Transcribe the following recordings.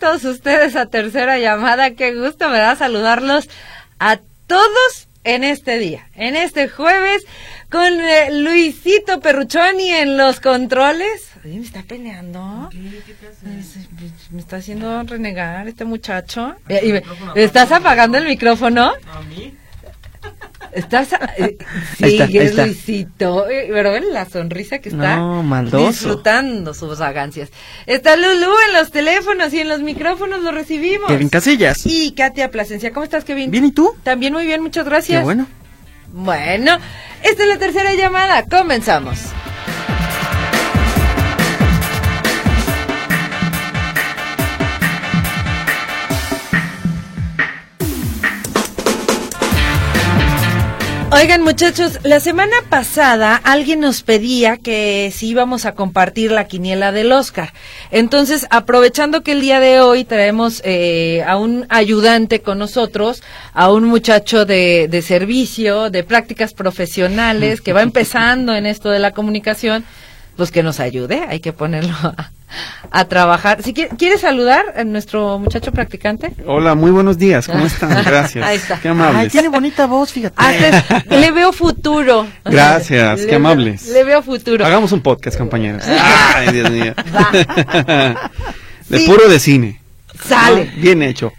Todos ustedes a tercera llamada. Qué gusto me da saludarlos a todos en este día, en este jueves, con eh, Luisito Perruchoni en los controles. ¿me está peleando? Me está haciendo renegar este muchacho. Eh, ¿Estás apagando el micrófono? ¿A mí? Estás. Eh, sí, Luisito. Eh, pero ven la sonrisa que está disfrutando sus vagancias. Está Lulu en los teléfonos y en los micrófonos lo recibimos. Kevin Casillas. Y Katia Plasencia. ¿Cómo estás, Kevin? Bien, ¿y tú? También muy bien, muchas gracias. Qué bueno. Bueno, esta es la tercera llamada. Comenzamos. Oigan muchachos, la semana pasada alguien nos pedía que si íbamos a compartir la quiniela del Oscar. Entonces, aprovechando que el día de hoy traemos eh, a un ayudante con nosotros, a un muchacho de, de servicio, de prácticas profesionales, que va empezando en esto de la comunicación, pues que nos ayude, hay que ponerlo a, trabajar. Si quiere, saludar a nuestro muchacho practicante. Hola, muy buenos días, ¿cómo están? Gracias. Ahí está. Qué amables. tiene bonita voz, fíjate. Ah, le veo futuro. Gracias, qué amables. Le veo futuro. Hagamos un podcast, compañeros. Ay, Dios mío. De puro de cine. Sale. bien hecho.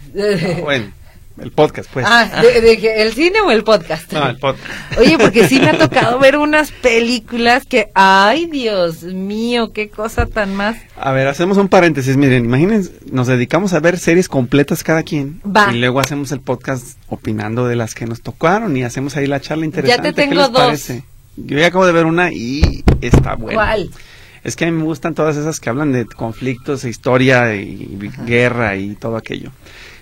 bueno. El podcast, pues. Ah, de, ¿el cine o el podcast? No, el podcast. Oye, porque sí me ha tocado ver unas películas que, ay, Dios mío, qué cosa tan más. A ver, hacemos un paréntesis. Miren, imagínense, nos dedicamos a ver series completas cada quien. Va. Y luego hacemos el podcast opinando de las que nos tocaron y hacemos ahí la charla interesante. Ya te tengo dos. Parece? Yo ya acabo de ver una y está buena. ¿Cuál? Es que a mí me gustan todas esas que hablan de conflictos, historia y guerra y todo aquello.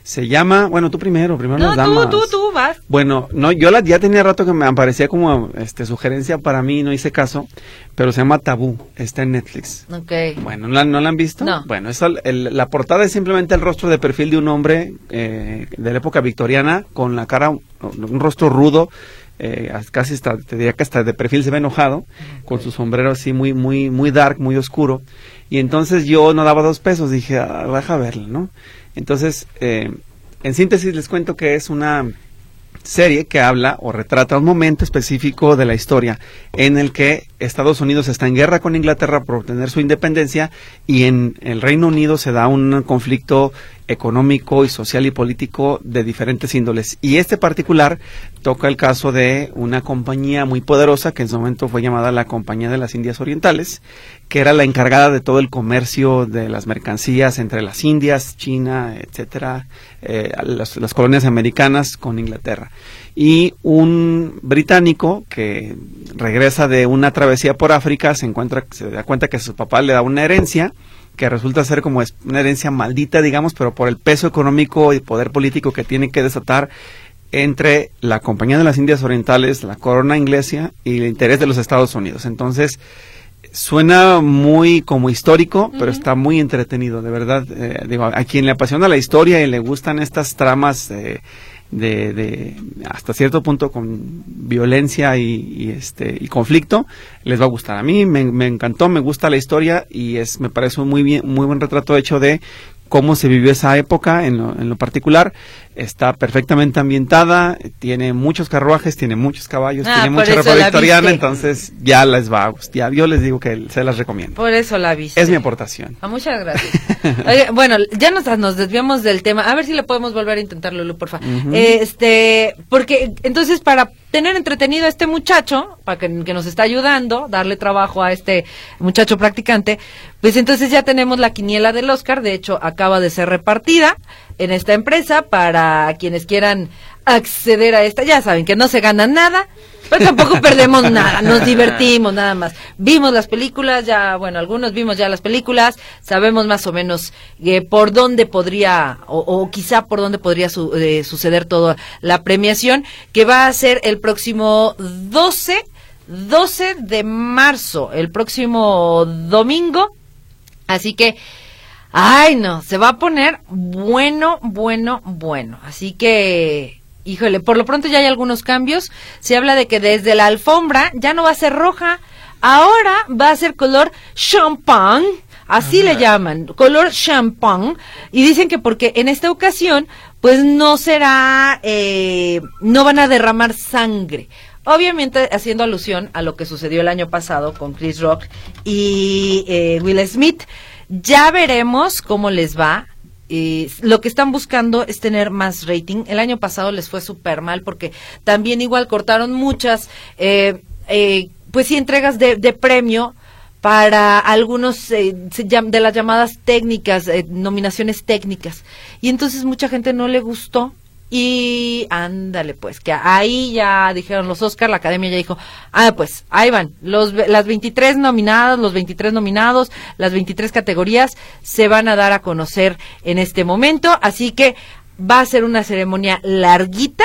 Se llama, bueno, tú primero, primero no, tú, tú, tú vas. Bueno, no, yo la, ya tenía rato que me aparecía como este, sugerencia para mí, no hice caso, pero se llama Tabú, está en Netflix. Ok. Bueno, ¿no la, han visto? No. Bueno, eso, la portada es simplemente el rostro de perfil de un hombre eh, de la época victoriana con la cara, un rostro rudo, eh, casi hasta, te diría que hasta de perfil se ve enojado, con su sombrero así muy, muy, muy dark, muy oscuro. Y entonces yo no daba dos pesos, dije, ah, deja verla, ¿no? Entonces, eh, en síntesis les cuento que es una serie que habla o retrata un momento específico de la historia en el que Estados Unidos está en guerra con Inglaterra por obtener su independencia y en el Reino Unido se da un conflicto económico y social y político de diferentes índoles. Y este particular toca el caso de una compañía muy poderosa que en su momento fue llamada la Compañía de las Indias Orientales, que era la encargada de todo el comercio de las mercancías entre las Indias, China, etcétera, eh, las, las colonias americanas con Inglaterra. Y un británico que regresa de una travesía por África se encuentra, se da cuenta que su papá le da una herencia que resulta ser como una herencia maldita, digamos, pero por el peso económico y poder político que tiene que desatar entre la Compañía de las Indias Orientales, la corona inglesa y el interés de los Estados Unidos. Entonces, suena muy como histórico, pero está muy entretenido, de verdad. Eh, digo, a quien le apasiona la historia y le gustan estas tramas eh, de, de, hasta cierto punto con violencia y, este y conflicto les va a gustar a mí me, me, encantó me gusta la historia y es me parece un muy bien muy buen retrato hecho de cómo se vivió esa época en lo, en lo particular. Está perfectamente ambientada, tiene muchos carruajes, tiene muchos caballos, Ah, tiene mucha ropa victoriana, entonces ya les va a gustar. Yo les digo que se las recomiendo. Por eso la viste. Es mi aportación. Ah, muchas gracias. Oye, bueno, ya nos, nos desviamos del tema. A ver si le podemos volver a intentar, Lulu, por favor. Este, porque entonces para tener entretenido a este muchacho, para que, nos está ayudando, darle trabajo a este muchacho practicante, pues entonces ya tenemos la quiniela del Oscar. De hecho, acaba de ser repartida en esta empresa para quienes quieran acceder a esta. Ya saben que no se gana nada. Pero tampoco perdemos nada, nos divertimos nada más. Vimos las películas, ya, bueno, algunos vimos ya las películas, sabemos más o menos eh, por dónde podría, o, o quizá por dónde podría su- eh, suceder toda la premiación, que va a ser el próximo 12, 12 de marzo, el próximo domingo. Así que, ay no, se va a poner bueno, bueno, bueno. Así que, híjole, por lo pronto ya hay algunos cambios. Se habla de que desde la alfombra ya no va a ser roja, ahora va a ser color champagne. Así le llaman, color champagne. Y dicen que porque en esta ocasión, pues no será, eh, no van a derramar sangre. Obviamente haciendo alusión a lo que sucedió el año pasado con Chris Rock y eh, Will Smith. Ya veremos cómo les va. Eh, lo que están buscando es tener más rating. El año pasado les fue súper mal porque también igual cortaron muchas, eh, eh, pues sí, entregas de, premio para algunos eh, de las llamadas técnicas, eh, nominaciones técnicas. Y entonces mucha gente no le gustó. Y ándale, pues, que ahí ya dijeron los Oscar, la academia ya dijo, ah, pues, ahí van, los, las 23 nominadas, los 23 nominados, las 23 categorías se van a dar a conocer en este momento, así que va a ser una ceremonia larguita,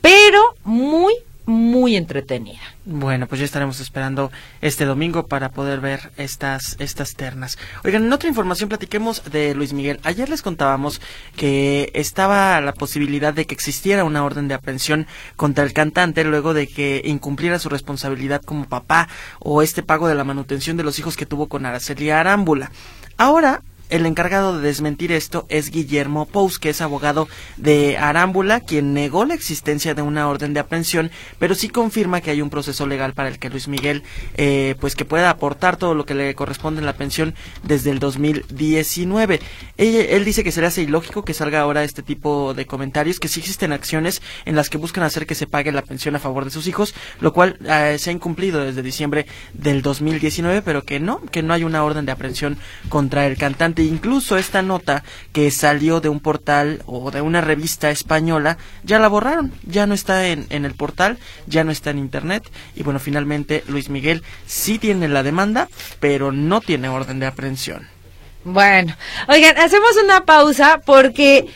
pero muy, muy entretenida. Bueno, pues ya estaremos esperando este domingo para poder ver estas, estas ternas. Oigan, en otra información platiquemos de Luis Miguel. Ayer les contábamos que estaba la posibilidad de que existiera una orden de aprehensión contra el cantante luego de que incumpliera su responsabilidad como papá o este pago de la manutención de los hijos que tuvo con Araceli Arámbula. Ahora, el encargado de desmentir esto es Guillermo Pous, que es abogado de Arámbula, quien negó la existencia de una orden de aprehensión, pero sí confirma que hay un proceso legal para el que Luis Miguel, eh, pues que pueda aportar todo lo que le corresponde en la pensión desde el 2019. Él, él dice que se le hace ilógico que salga ahora este tipo de comentarios, que sí existen acciones en las que buscan hacer que se pague la pensión a favor de sus hijos, lo cual eh, se ha incumplido desde diciembre del 2019, pero que no, que no hay una orden de aprehensión contra el cantante. Incluso esta nota que salió de un portal o de una revista española, ya la borraron, ya no está en, en el portal, ya no está en internet. Y bueno, finalmente Luis Miguel sí tiene la demanda, pero no tiene orden de aprehensión. Bueno, oigan, hacemos una pausa porque,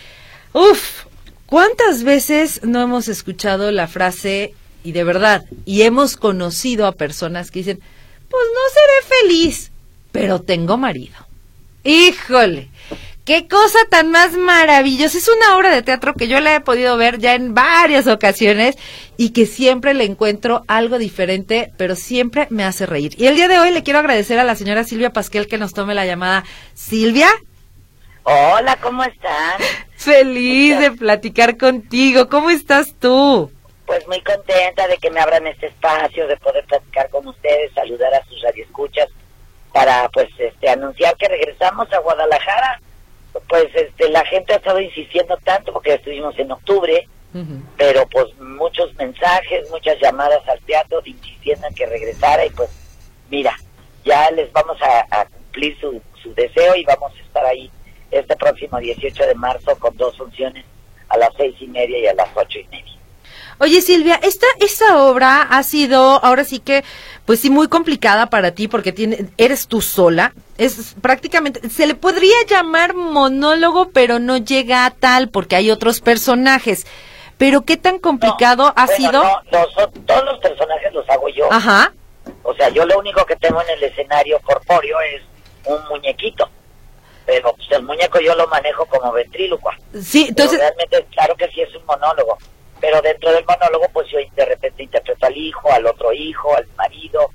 uff, ¿cuántas veces no hemos escuchado la frase, y de verdad, y hemos conocido a personas que dicen, pues no seré feliz, pero tengo marido? Híjole, qué cosa tan más maravillosa. Es una obra de teatro que yo la he podido ver ya en varias ocasiones y que siempre le encuentro algo diferente, pero siempre me hace reír. Y el día de hoy le quiero agradecer a la señora Silvia Pasquel que nos tome la llamada. Silvia, Hola, ¿cómo están? feliz de platicar contigo. ¿Cómo estás tú? Pues muy contenta de que me abran este espacio, de poder platicar con ustedes, saludar a sus radioescuchas para pues este anunciar que regresamos a Guadalajara. Pues este la gente ha estado insistiendo tanto porque estuvimos en octubre, pero pues muchos mensajes, muchas llamadas al teatro insistiendo en que regresara y pues mira, ya les vamos a, a cumplir su, su deseo y vamos a estar ahí este próximo 18 de marzo con dos funciones a las seis y media y a las ocho y media. Oye Silvia, esta, esta obra ha sido ahora sí que, pues sí, muy complicada para ti porque tiene, eres tú sola. Es prácticamente, se le podría llamar monólogo, pero no llega a tal porque hay otros personajes. Pero qué tan complicado No, ha bueno, sido. no, los- todos los personajes los hago yo. Ajá. O sea, yo lo único que tengo en el escenario corpóreo es un muñequito. Pero pues, el muñeco yo lo manejo como ventrílocua. Sí, Pero entonces, realmente, claro que sí es un monólogo. Pero dentro del monólogo, pues yo de repente interpreto al hijo, al otro hijo, al marido.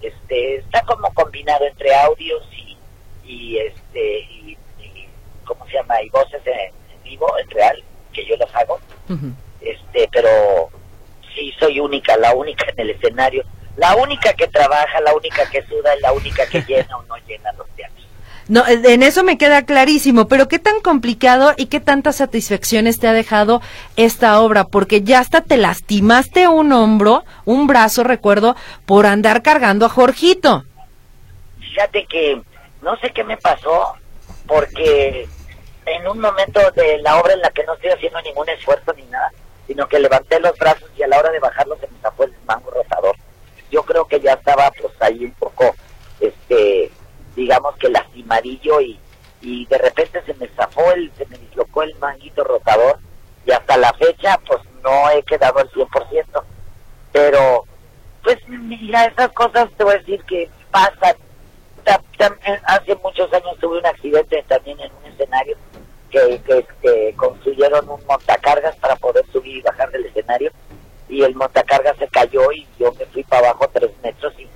Este, está como combinado entre audios y, y este, y, y, ¿cómo se llama? Hay voces en, en vivo, en real, que yo las hago. Este, pero sí soy única, la única en el escenario. La única que trabaja, la única que suda, y la única que llena o no llena los teatros. No, eh, en eso me queda clarísimo, pero qué tan complicado y qué tantas satisfacciones te ha dejado esta obra, porque ya hasta te lastimaste un hombro, un brazo, recuerdo, por andar cargando a Jorgito. Fíjate que no sé qué me pasó, porque en un momento de la obra en la que no estoy haciendo ningún esfuerzo ni nada, sino que levanté los brazos y a la hora de bajarlos se me zafó el mango rotador. Yo creo que ya estaba pues ahí un poco, este, digamos que lastimadillo y, y de repente se me zafó el, se me dislocó el manguito rotador y hasta la fecha pues no he quedado al 100%, pero pues mira, esas cosas te voy a decir que pasan. Eh, hace muchos años tuve un accidente también en un escenario que, que, que construyeron un montacargas para poder subir y bajar del escenario y el montacargas se cayó y yo me fui para abajo tres metros y,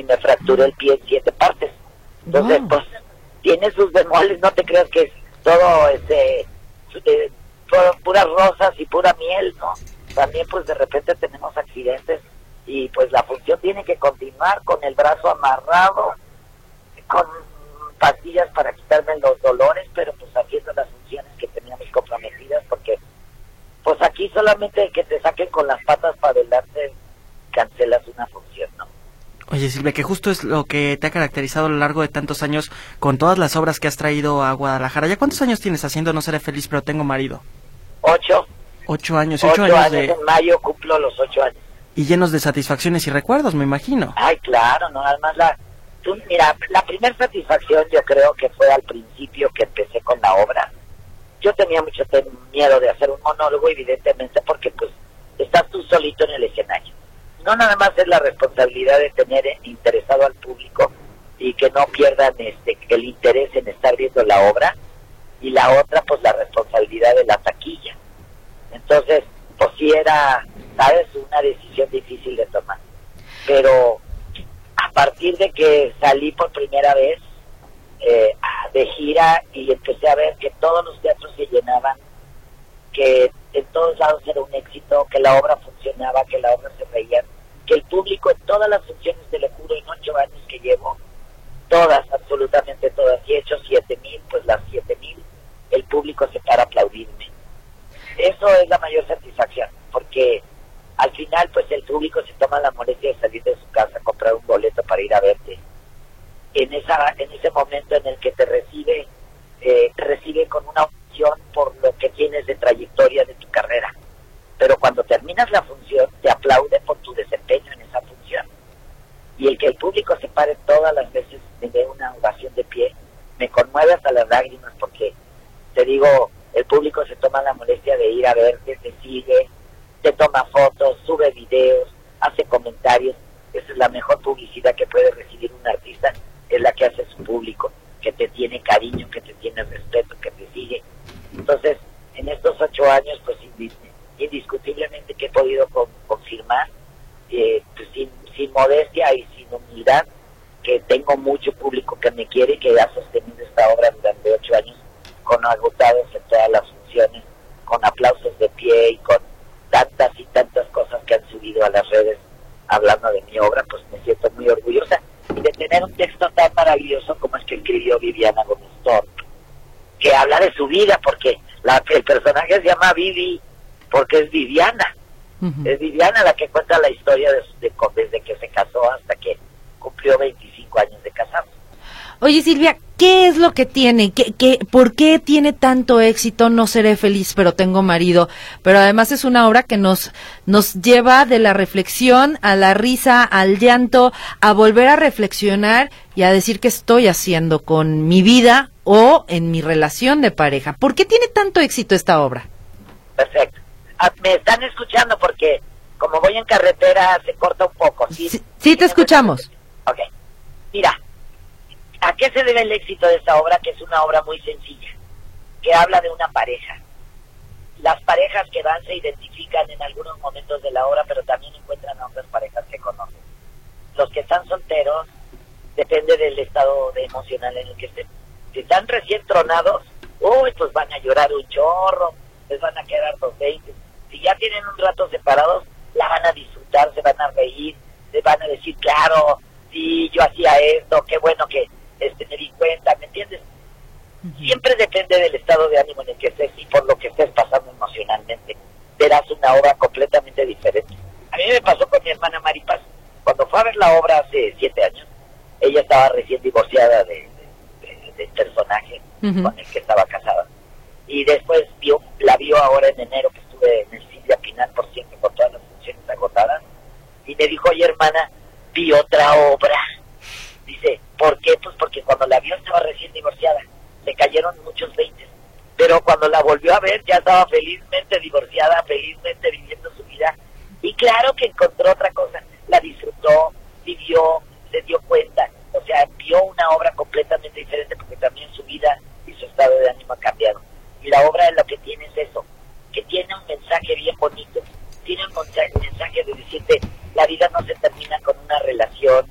y me fracturé el pie en siete partes. Entonces, Wow. pues tiene sus bemoles, no te creas que es todo este eh, todo puras rosas y pura miel, ¿no? También pues de repente tenemos accidentes y pues la función tiene que continuar con el brazo amarrado, con pastillas para quitarme los dolores, pero pues haciendo las funciones que teníamos comprometidas porque pues aquí solamente que te saquen con las patas para adelante cancelas una función, ¿no? Oye Silvia, que justo es lo que te ha caracterizado a lo largo de tantos años con todas las obras que has traído a Guadalajara. ¿Ya cuántos años tienes haciendo No Seré Feliz, pero tengo marido? Ocho, Ocho años, ocho, ocho años, años de... en mayo cumplo los ocho años. y llenos de satisfacciones y recuerdos, me imagino. Ay, claro, no, además la, tú, mira, la primera satisfacción yo creo que fue al principio que empecé con la obra. Yo tenía mucho miedo de hacer un monólogo, evidentemente, porque pues estás tú solito en el escenario. No nada más es la responsabilidad de tener interesado al público y que no pierdan este el interés en estar viendo la obra, y la otra pues la responsabilidad de la taquilla. Entonces, pues sí era, sabes, una decisión difícil de tomar. Pero a partir de que salí por primera vez eh, de gira y empecé a ver que todos los teatros se llenaban, que en todos lados era un éxito, que la obra funcionaba, que la obra se reía, que el público en todas las funciones, lo juro, en ocho años que llevo, todas, absolutamente todas, y he hecho siete mil, pues las siete mil, el público se para a aplaudirme. Eso es la mayor satisfacción, porque al final pues el público se toma la molestia de salir de su casa, comprar un boleto para ir a verte. En esa en ese momento en el que te recibe eh, te recibe con una opción por lo que tienes de trayectoria de tu carrera. Pero cuando terminas la función te aplaude por tu desempeño. Y el que el público se pare todas las veces me dé una ovación de pie, me conmueve hasta las lágrimas porque te digo, el público se toma la molestia de ir a verte, te sigue, te toma fotos, sube videos, hace comentarios. Esa es la mejor publicidad que puede recibir un artista, es la que hace su público, que te tiene cariño, que te tiene respeto, que te sigue. Entonces, en estos ocho años, pues indis- indiscutiblemente que he podido con- confirmar, eh, pues, sin, sin modestia y sin humildad, que tengo mucho público que me quiere y que ha sostenido esta obra durante ocho años con agotados en todas las funciones, con aplausos de pie y con tantas y tantas cosas que han subido a las redes hablando de mi obra, pues me siento muy orgullosa de tener un texto tan maravilloso como el que escribió Viviana Gómez Torp, que habla de su vida, porque la, el personaje se llama Vivi, porque es Viviana, Es Viviana la que cuenta la historia de, de- desde que se casó hasta que cumplió 25 años de casado. Oye Silvia, ¿qué es lo que tiene? ¿Qué, qué, ¿Por qué tiene tanto éxito? No seré feliz, pero tengo marido. Pero además es una obra que nos, nos lleva de la reflexión a la risa, al llanto, a volver a reflexionar y a decir qué estoy haciendo con mi vida o en mi relación de pareja. ¿Por qué tiene tanto éxito esta obra? Perfecto. Ah, me están escuchando porque como voy en carretera se corta un poco. ¿sí? Sí, sí, te escuchamos. Ok. Mira, ¿a qué se debe el éxito de esta obra? Que es una obra muy sencilla, que habla de una pareja. Las parejas que van se identifican en algunos momentos de la obra, pero también encuentran a otras parejas que conocen. Los que están solteros, depende del estado de emocional en el que estén. Si están recién tronados, uy, pues van a llorar un chorro, les van a quedar dos veinte. Si ya tienen un rato separados, la van a disfrutar, se van a reír, se van a decir, claro, sí, yo hacía esto, qué bueno que este, me di cuenta, ¿me entiendes? Siempre depende del estado de ánimo en el que estés y por lo que estés pasando emocionalmente. Verás una obra completamente diferente. A mí me pasó con mi hermana Maripaz. Cuando fue a ver la obra hace siete años, ella estaba recién divorciada de, del personaje con el que estaba casada. Y después vio, la vio ahora en enero que el Silvia Pinal por siempre con todas las funciones agotadas. Y me dijo, oye hermana, vi otra obra. Dice, ¿por qué? Pues porque cuando la vio estaba recién divorciada le cayeron muchos veintes. Pero cuando la volvió a ver ya estaba felizmente divorciada, felizmente viviendo su vida. Y claro que encontró otra cosa, la disfrutó, vivió, se dio cuenta. O sea, vio una obra completamente diferente porque también su vida y su estado de ánimo ha cambiado. Y la obra lo que tiene es eso, que tiene un mensaje bien bonito. Tiene un mensaje de decirte, la vida no se termina con una relación,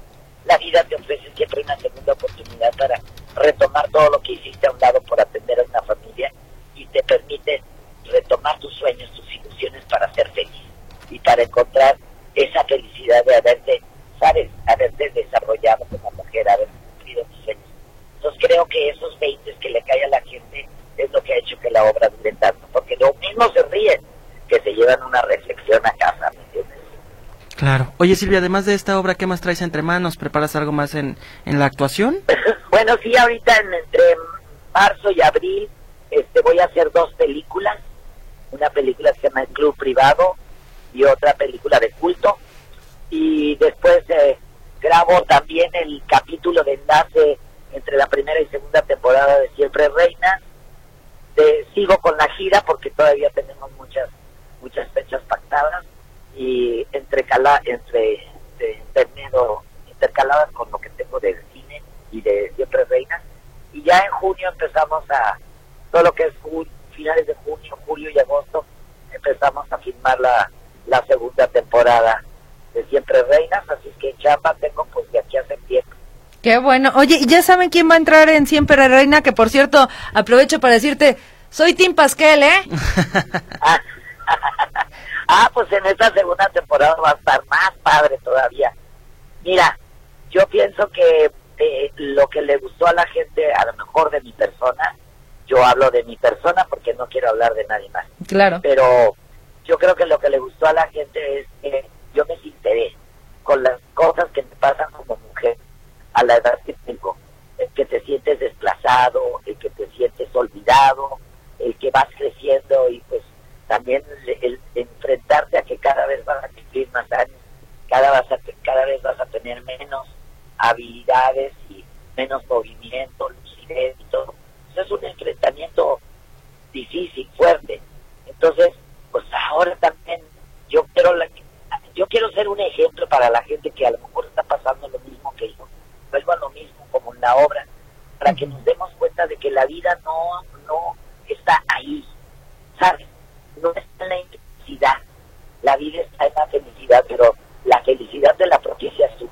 la vida te ofrece siempre una segunda oportunidad para retomar todo lo que hiciste a un lado por atender a una familia y te permite retomar tus sueños, tus ilusiones para ser feliz y para encontrar esa felicidad de haberte, sabes, haberte desarrollado como mujer, haber cumplido tus sueños. Entonces creo que esos 20 que le cae a la gente es lo que ha hecho que la obra dure tanto, porque lo mismo se ríen que se llevan una reflexión a casa, ¿me entiendes? Claro. Oye Silvia, además de esta obra, ¿qué más traes entre manos? ¿Preparas algo más en, en la actuación? bueno, sí, ahorita entre marzo y abril este, voy a hacer dos películas. Una película que se llama El Club Privado y otra película de culto. Y después eh, grabo también el capítulo de enlace entre la primera y segunda temporada de Siempre Reina. sigo con la gira porque todavía tenemos muchas muchas fechas pactadas y entre entre intercaladas con lo que tengo del cine y de Siempre Reina. Y ya en junio empezamos a, todo lo que es finales de junio, julio y agosto, empezamos a filmar la, la segunda temporada de Siempre Reinas, así que chamba tengo pues de aquí a septiembre. Qué bueno. Oye, ¿y ya saben quién va a entrar en Siempre Reina? Que por cierto, aprovecho para decirte, soy Tim Pasquel, ¿eh? Ah, pues en esta segunda temporada va a estar más padre todavía. Mira, yo pienso que eh, lo que le gustó a la gente, a lo mejor de mi persona, yo hablo de mi persona porque no quiero hablar de nadie más. Claro. Pero yo creo que lo que le gustó a la gente es que yo me sinceré con las cosas que me pasan como mujer a la edad que tengo. El que te sientes desplazado, el que te sientes olvidado, el que vas creciendo y pues también el, enfrentarte a que cada vez vas a cumplir más años, cada, vas a, cada vez vas a tener menos habilidades y menos movimiento, lucidez y todo. es un enfrentamiento difícil, fuerte. Entonces, pues ahora también yo quiero yo quiero ser un ejemplo para la gente que a lo mejor está pasando lo mismo que yo. Vuelvo a lo mismo como en la obra, para que nos demos cuenta de que la vida no, no está ahí, ¿sabes? no está en la intensidad. La vida está en la felicidad, pero la felicidad de la propicia es tú.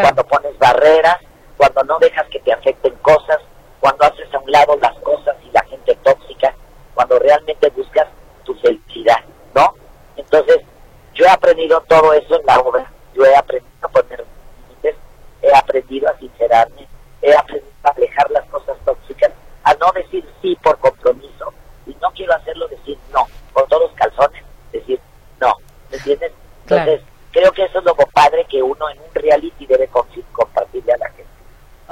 Cuando pones barreras, cuando no dejas que te afecten cosas, cuando haces a un lado las cosas y la gente tóxica, cuando realmente buscas tu felicidad, ¿no? Entonces, yo he aprendido todo eso en la obra. Yo he aprendido a poner límites, he aprendido a sincerarme, he aprendido a alejar las cosas tóxicas, a no decir sí por compromiso. Y no quiero hacerlo decir no con todos los calzones, decir, no, ¿me entiendes? Entonces, creo que eso es lo padre que uno en un reality debe compartirle a la gente.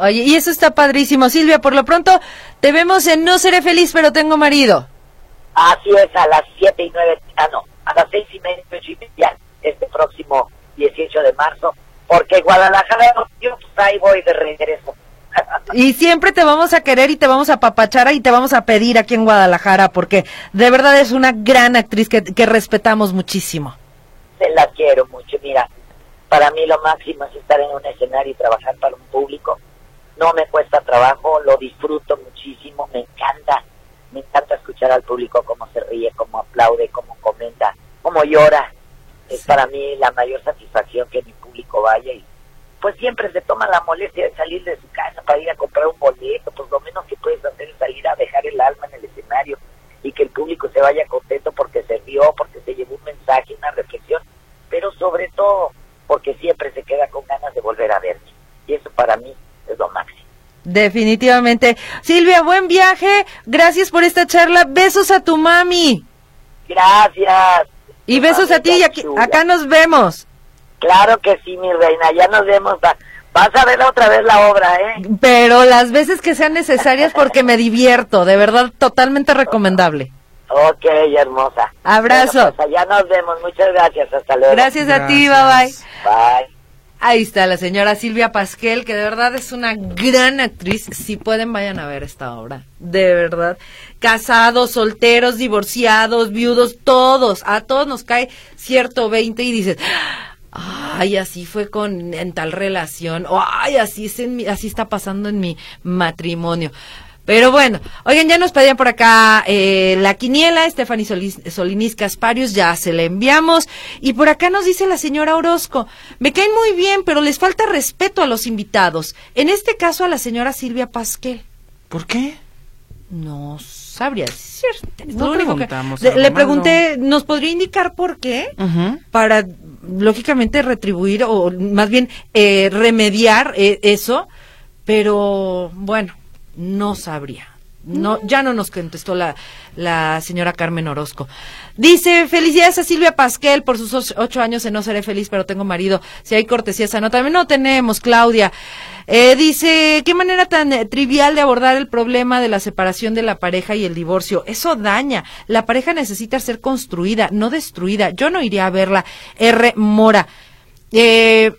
Oye, y eso está padrísimo. Silvia, por lo pronto te vemos en No Seré Feliz, pero tengo marido. Así es, a las 7 y 9, ah, no, a las 6 y media, y media, este próximo 18 de marzo, porque Guadalajara, yo pues ahí voy de regreso. Y siempre te vamos a querer y te vamos a papachar y te vamos a pedir aquí en Guadalajara, porque de verdad es una gran actriz que, que respetamos muchísimo. Se la quiero mucho, mira, para mí lo máximo es estar en un escenario y trabajar para un público no me cuesta trabajo, lo disfruto muchísimo, me encanta, me encanta escuchar al público cómo se ríe, cómo aplaude, cómo comenta, cómo llora. Es para mí la mayor satisfacción que mi público vaya y pues siempre se toma la molestia de salir de su casa para ir a comprar un boleto, pues lo menos que puedes hacer es salir a dejar el alma en el escenario y que el público se vaya contento porque se rió, porque se llevó un mensaje, una reflexión, pero sobre todo porque siempre se queda con ganas de volver a verme. Y eso para mí Definitivamente. Silvia, buen viaje. Gracias por esta charla. Besos a tu mami. Gracias. Y besos a ti. Y aquí, acá nos vemos. Claro que sí, mi reina. Ya nos vemos. Vas a ver otra vez la obra, ¿eh? Pero las veces que sean necesarias porque me divierto. De verdad, totalmente recomendable. Ok, hermosa. Abrazo. Bueno, pues nos vemos. Muchas gracias. Hasta luego. Gracias, a ti. Bye bye. Bye. Ahí está la señora Silvia Pasquel, que de verdad es una gran actriz. Si pueden, vayan a ver esta obra. De verdad. Casados, solteros, divorciados, viudos, todos. A todos nos cae cierto 20 y dices, ay, así fue con en tal relación. O ay, así, es en así está pasando en mi matrimonio. Pero bueno, oigan, ya nos pedían por acá eh, la quiniela, Stephanie Solinis Casparius, ya se la enviamos. Y por acá nos dice la señora Orozco, me caen muy bien, pero les falta respeto a los invitados. En este caso a la señora Silvia Pasquel. ¿Por qué? No sabría No le pregunté, ¿nos podría indicar por qué? Para, lógicamente, retribuir o más bien eh, remediar eh, eso. Pero bueno, no sabría. No, ya no nos contestó la, la señora Carmen Orozco. Dice, felicidades a Silvia Pasquel por sus ocho años en No Seré Feliz, pero tengo marido. Si hay cortesía esa nota, no tenemos, Claudia. Eh, dice, qué manera tan eh, trivial de abordar el problema de la separación de la pareja y el divorcio. Eso daña. La pareja necesita ser construida, no destruida. Yo no iría a verla. R. Mora. Eh,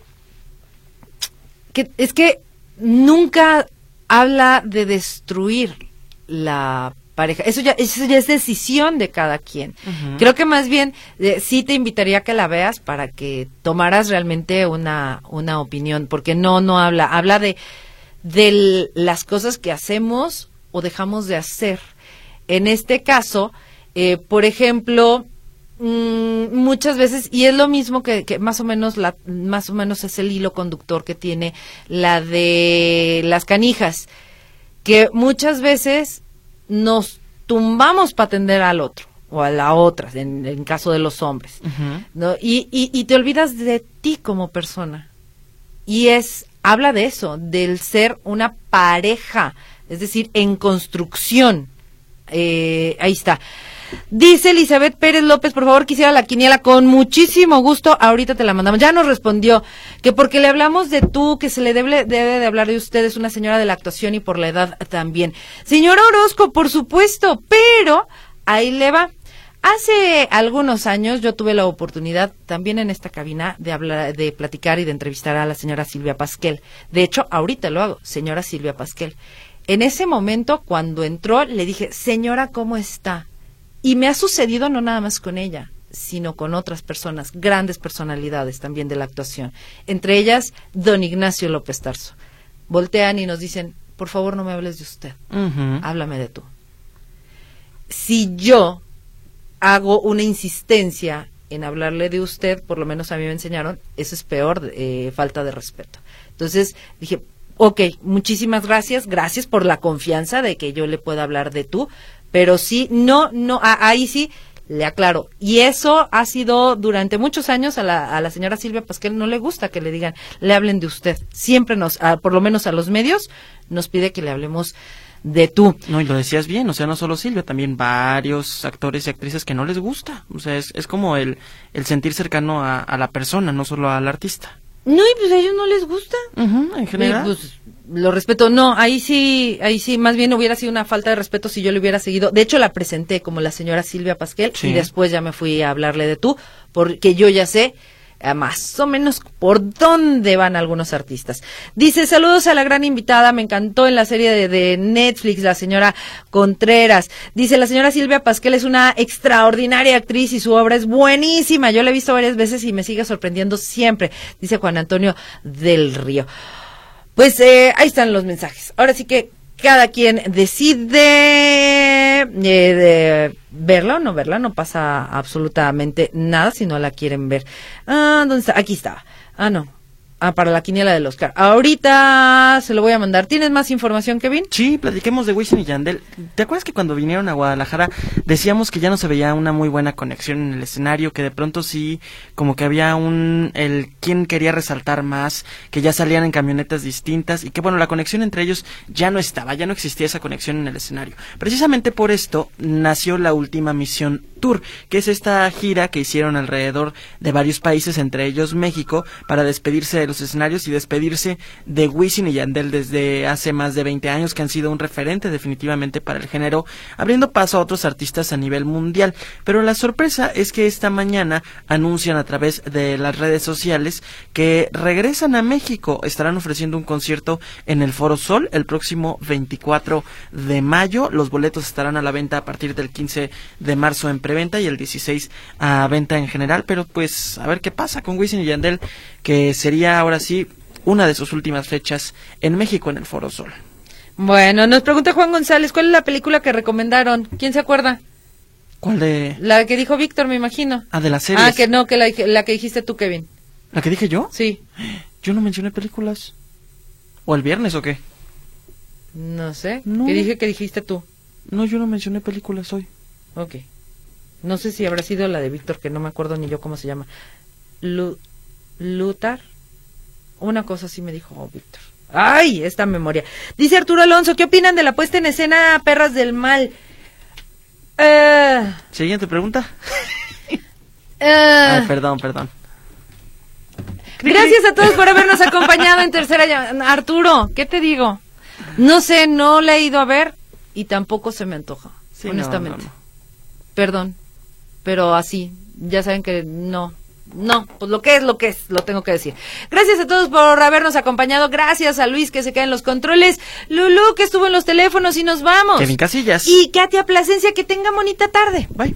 que, es que nunca habla de destruir la pareja. Eso ya, eso ya es decisión de cada quien. Creo que más bien eh, sí te invitaría a que la veas para que tomaras realmente una, una opinión, porque no, no habla, habla de, de las cosas que hacemos o dejamos de hacer. En este caso, eh, por ejemplo, mm, muchas veces y es lo mismo que, que, más o menos la más o menos es el hilo conductor que tiene la de las canijas que muchas veces nos tumbamos para atender al otro o a la otra, en, caso de los hombres, ¿no? Y, y, te olvidas de ti como persona. Y es, habla de eso, del ser una pareja, es decir, en construcción. Eh, ahí está. Dice Elizabeth Pérez López, por favor, quisiera la quiniela con muchísimo gusto. Ahorita te la mandamos. Ya nos respondió que porque le hablamos de tú, que se le debe, de hablar de usted, es una señora de la actuación y por la edad también. Señora Orozco, por supuesto, pero ahí le va. Hace algunos años yo tuve la oportunidad también en esta cabina de hablar, de platicar y de entrevistar a la señora Silvia Pasquel. De hecho, ahorita lo hago, señora Silvia Pasquel. En ese momento, cuando entró, le dije, señora, ¿cómo está? Y me ha sucedido no nada más con ella, sino con otras personas, grandes personalidades también de la actuación. Entre ellas, don Ignacio López Tarso. Voltean y nos dicen, por favor no me hables de usted, háblame de tú. Si yo hago una insistencia en hablarle de usted, por lo menos a mí me enseñaron, eso es peor, eh, falta de respeto. Entonces dije, ok, muchísimas gracias, gracias por la confianza de que yo le pueda hablar de tú, pero sí, no, no, ahí sí le aclaro. Y eso ha sido durante muchos años a la, a la señora Silvia Pasquel no le gusta que le digan, le hablen de usted. Siempre nos, por lo menos a los medios, nos pide que le hablemos de tú. No, y lo decías bien, o sea, no solo Silvia, también varios actores y actrices que no les gusta. O sea, es, es como el, el sentir cercano a, a la persona, no solo al artista. No, y pues a ellos no les gusta. en general. pues, lo respeto. No, ahí sí, ahí sí, más bien hubiera sido una falta de respeto si yo le hubiera seguido. De hecho, la presenté como la señora Silvia Pasquel y después ya me fui a hablarle de tú, porque yo ya sé eh, más o menos por dónde van algunos artistas. Dice, saludos a la gran invitada, me encantó en la serie de, Netflix, la señora Contreras. Dice, la señora Silvia Pasquel es una extraordinaria actriz y su obra es buenísima. Yo la he visto varias veces y me sigue sorprendiendo siempre, dice Juan Antonio del Río. Pues eh, ahí están los mensajes. Ahora sí que cada quien decide eh, verla o no verla, no pasa absolutamente nada si no la quieren ver. Ah, ¿dónde está? Aquí está. Ah, no. Ah, para la quiniela del Oscar. Ahorita se lo voy a mandar. ¿Tienes más información, Kevin? Sí, platiquemos de Wisin y Yandel. ¿Te acuerdas que cuando vinieron a Guadalajara decíamos que ya no se veía una muy buena conexión en el escenario, que de pronto sí, como que había un, el quien quería resaltar más, que ya salían en camionetas distintas y que bueno, la conexión entre ellos ya no estaba, ya no existía esa conexión en el escenario. Precisamente por esto nació la última misión Tour, que es esta gira que hicieron alrededor de varios países, entre ellos México, para despedirse de los escenarios y despedirse de Wisin y Yandel desde hace más de 20 años, que han sido un referente definitivamente para el género, abriendo paso a otros artistas a nivel mundial. Pero la sorpresa es que esta mañana anuncian a través de las redes sociales que regresan a México, estarán ofreciendo un concierto en el Foro Sol el próximo 24 de mayo. Los boletos estarán a la venta a partir del 15 de marzo en preventa y el 16 a venta en general, pero pues a ver qué pasa con Wisin y Yandel, que sería ahora sí una de sus últimas fechas en México en el Foro Sol. Bueno, nos pregunta Juan González, ¿cuál es la película que recomendaron? ¿Quién se acuerda? ¿Cuál de...? La que dijo Víctor, me imagino. Ah, de la serie. Ah, que no, que la, la que dijiste tú, Kevin. ¿La que dije yo? Sí. Yo no mencioné películas. ¿O el viernes o qué? No sé. No. ¿Qué dije que dijiste tú? No, yo no mencioné películas hoy. Ok. No sé si habrá sido la de Víctor, que no me acuerdo ni yo cómo se llama. Lu Lutar. Una cosa así me dijo Víctor. ¡Ay! Esta memoria. Dice Arturo Alonso, ¿qué opinan de la puesta en escena Perras del Mal? Eh, Siguiente pregunta. eh, Ah, perdón, perdón. Gracias a todos por habernos acompañado en tercera llamada. Arturo, ¿qué te digo? No sé, no le he ido a ver y tampoco se me antoja, Sí, no, honestamente. no, no. Perdón, pero así, ya saben que no. No, pues lo que es lo que es, lo tengo que decir. Gracias a todos por habernos acompañado. Gracias a Luis que se queda en los controles. Lulu que estuvo en los teléfonos y nos vamos. Kevin Casillas. Y Katia Plasencia que tenga bonita tarde. Bye.